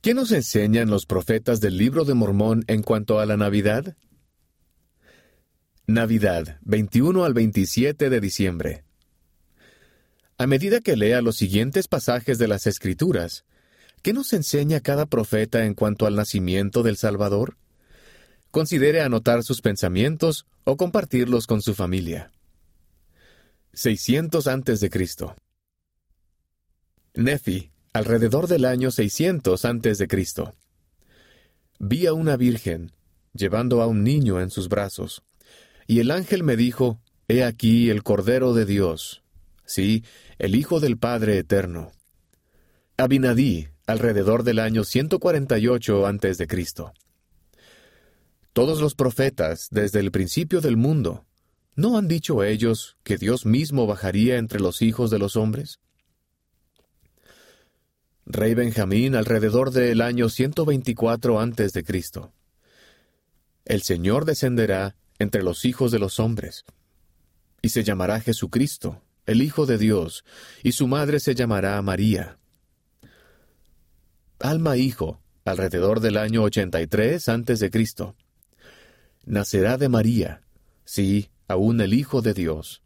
¿Qué nos enseñan los profetas del libro de Mormón en cuanto a la Navidad? Navidad, 21 al 27 de diciembre. A medida que lea los siguientes pasajes de las Escrituras, ¿qué nos enseña cada profeta en cuanto al nacimiento del Salvador? Considere anotar sus pensamientos o compartirlos con su familia. 600 antes alrededor del año 600 antes de Cristo. Vi a una virgen llevando a un niño en sus brazos, y el ángel me dijo, He aquí el Cordero de Dios, sí, el Hijo del Padre Eterno. Abinadí, alrededor del año 148 antes de Cristo. Todos los profetas, desde el principio del mundo, ¿no han dicho ellos que Dios mismo bajaría entre los hijos de los hombres? Rey Benjamín alrededor del año 124 antes de Cristo. El Señor descenderá entre los hijos de los hombres, y se llamará Jesucristo, el Hijo de Dios, y su madre se llamará María. Alma Hijo, alrededor del año 83 antes de Cristo. Nacerá de María, sí, aún el Hijo de Dios.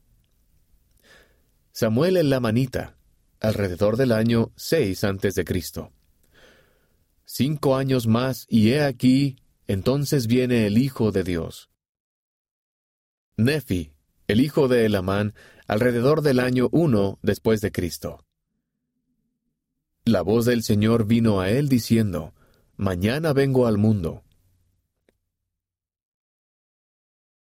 Samuel el Lamanita, alrededor del año 6 antes de Cristo. Cinco años más y he aquí, entonces viene el Hijo de Dios. Nefi, el hijo de Elamán, alrededor del año 1 después de Cristo. La voz del Señor vino a él diciendo, Mañana vengo al mundo,